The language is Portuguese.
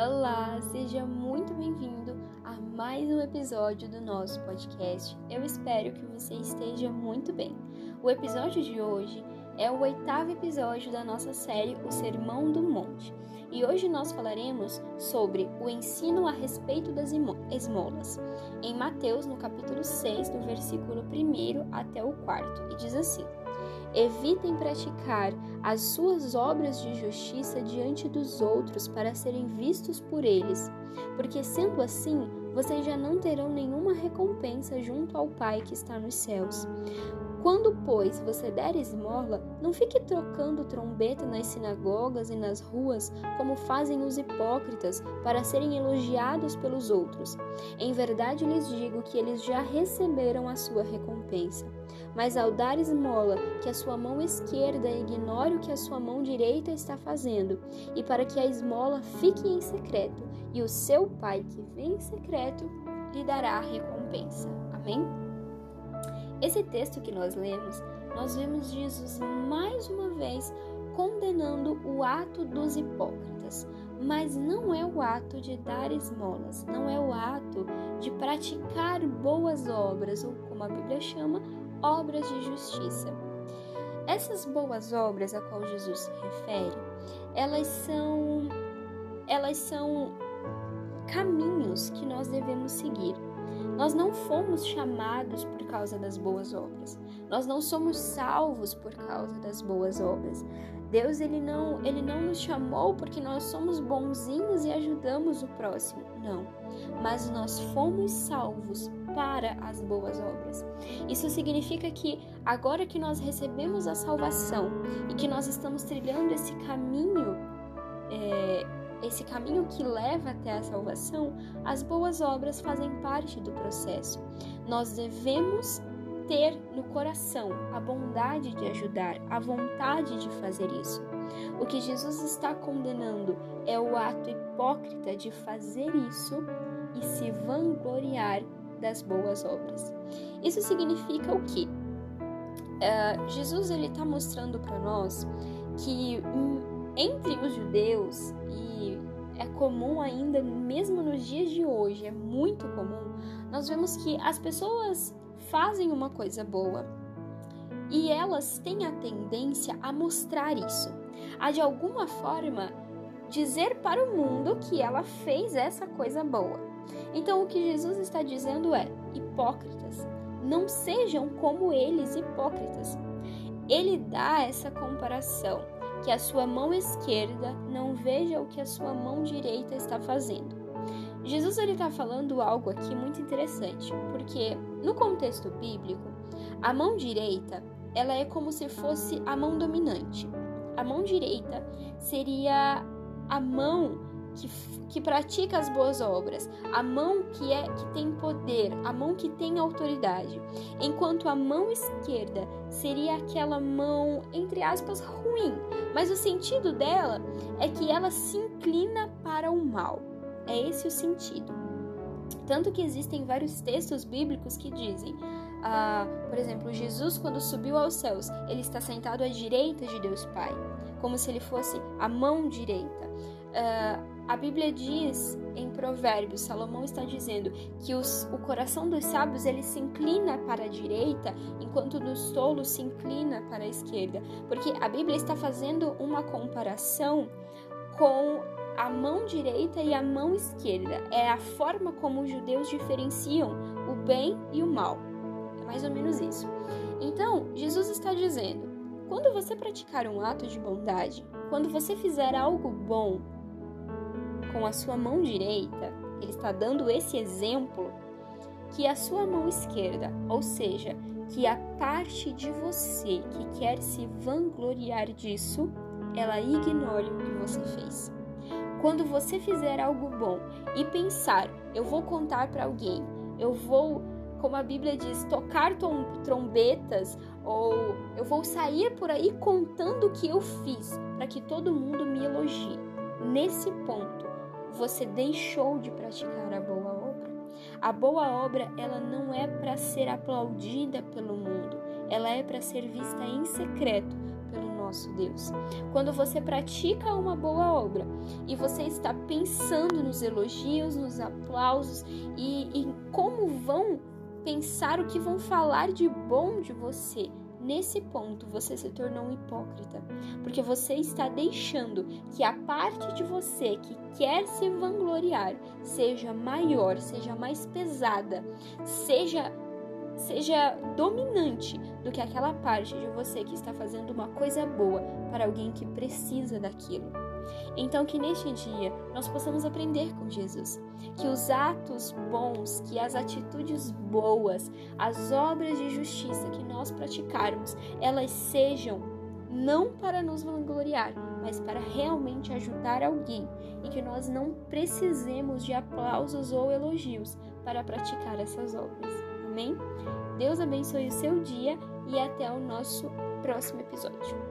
Olá, seja muito bem-vindo a mais um episódio do nosso podcast. Eu espero que você esteja muito bem. O episódio de hoje é o oitavo episódio da nossa série O Sermão do Monte. E hoje nós falaremos sobre o ensino a respeito das esmolas, em Mateus, no capítulo 6, do versículo 1 até o 4, e diz assim: Evitem praticar as suas obras de justiça diante dos outros para serem vistos por eles, porque sendo assim, vocês já não terão nenhuma recompensa junto ao Pai que está nos céus. Quando, pois, você der esmola, não fique trocando trombeta nas sinagogas e nas ruas, como fazem os hipócritas, para serem elogiados pelos outros. Em verdade lhes digo que eles já receberam a sua recompensa. Mas ao dar esmola, que a sua mão esquerda ignore o que a sua mão direita está fazendo, e para que a esmola fique em secreto, e o seu Pai que vem em secreto lhe dará a recompensa. Amém? Esse texto que nós lemos, nós vemos Jesus mais uma vez condenando o ato dos hipócritas, mas não é o ato de dar esmolas, não é o ato de praticar boas obras, ou como a Bíblia chama, obras de justiça. Essas boas obras a qual Jesus se refere, elas são elas são caminhos que nós devemos seguir. Nós não fomos chamados por causa das boas obras. Nós não somos salvos por causa das boas obras. Deus ele não, ele não nos chamou porque nós somos bonzinhos e ajudamos o próximo. Não. Mas nós fomos salvos para as boas obras. Isso significa que agora que nós recebemos a salvação e que nós estamos trilhando esse caminho é, esse caminho que leva até a salvação, as boas obras fazem parte do processo. Nós devemos ter no coração a bondade de ajudar, a vontade de fazer isso. O que Jesus está condenando é o ato hipócrita de fazer isso e se vangloriar das boas obras. Isso significa o quê? Uh, Jesus ele está mostrando para nós que entre os judeus e é comum ainda, mesmo nos dias de hoje, é muito comum, nós vemos que as pessoas fazem uma coisa boa e elas têm a tendência a mostrar isso, a de alguma forma dizer para o mundo que ela fez essa coisa boa. Então, o que Jesus está dizendo é: hipócritas, não sejam como eles, hipócritas. Ele dá essa comparação que a sua mão esquerda não veja o que a sua mão direita está fazendo. Jesus ele está falando algo aqui muito interessante, porque no contexto bíblico, a mão direita ela é como se fosse a mão dominante. A mão direita seria a mão que, que pratica as boas obras, a mão que é que tem poder, a mão que tem autoridade, enquanto a mão esquerda seria aquela mão entre aspas ruim, mas o sentido dela é que ela se inclina para o mal. É esse o sentido. Tanto que existem vários textos bíblicos que dizem, ah, por exemplo, Jesus, quando subiu aos céus, ele está sentado à direita de Deus Pai, como se ele fosse a mão direita. Uh, a Bíblia diz em Provérbios, Salomão está dizendo que os, o coração dos sábios ele se inclina para a direita, enquanto dos tolos se inclina para a esquerda, porque a Bíblia está fazendo uma comparação com a mão direita e a mão esquerda. É a forma como os judeus diferenciam o bem e o mal. É mais ou menos isso. Então, Jesus está dizendo: quando você praticar um ato de bondade, quando você fizer algo bom, com a sua mão direita, ele está dando esse exemplo que a sua mão esquerda, ou seja, que a parte de você que quer se vangloriar disso, ela ignore o que você fez. Quando você fizer algo bom e pensar, eu vou contar para alguém, eu vou, como a Bíblia diz, tocar trombetas ou eu vou sair por aí contando o que eu fiz para que todo mundo me elogie. Nesse ponto, você deixou de praticar a boa obra. A boa obra, ela não é para ser aplaudida pelo mundo, ela é para ser vista em secreto pelo nosso Deus. Quando você pratica uma boa obra e você está pensando nos elogios, nos aplausos e em como vão pensar o que vão falar de bom de você, Nesse ponto, você se tornou um hipócrita, porque você está deixando que a parte de você que quer se vangloriar seja maior, seja mais pesada, seja seja dominante do que aquela parte de você que está fazendo uma coisa boa para alguém que precisa daquilo. Então, que neste dia nós possamos aprender com Jesus, que os atos bons, que as atitudes boas, as obras de justiça que nós praticarmos, elas sejam não para nos vangloriar, mas para realmente ajudar alguém e que nós não precisemos de aplausos ou elogios para praticar essas obras. Amém? Deus abençoe o seu dia e até o nosso próximo episódio.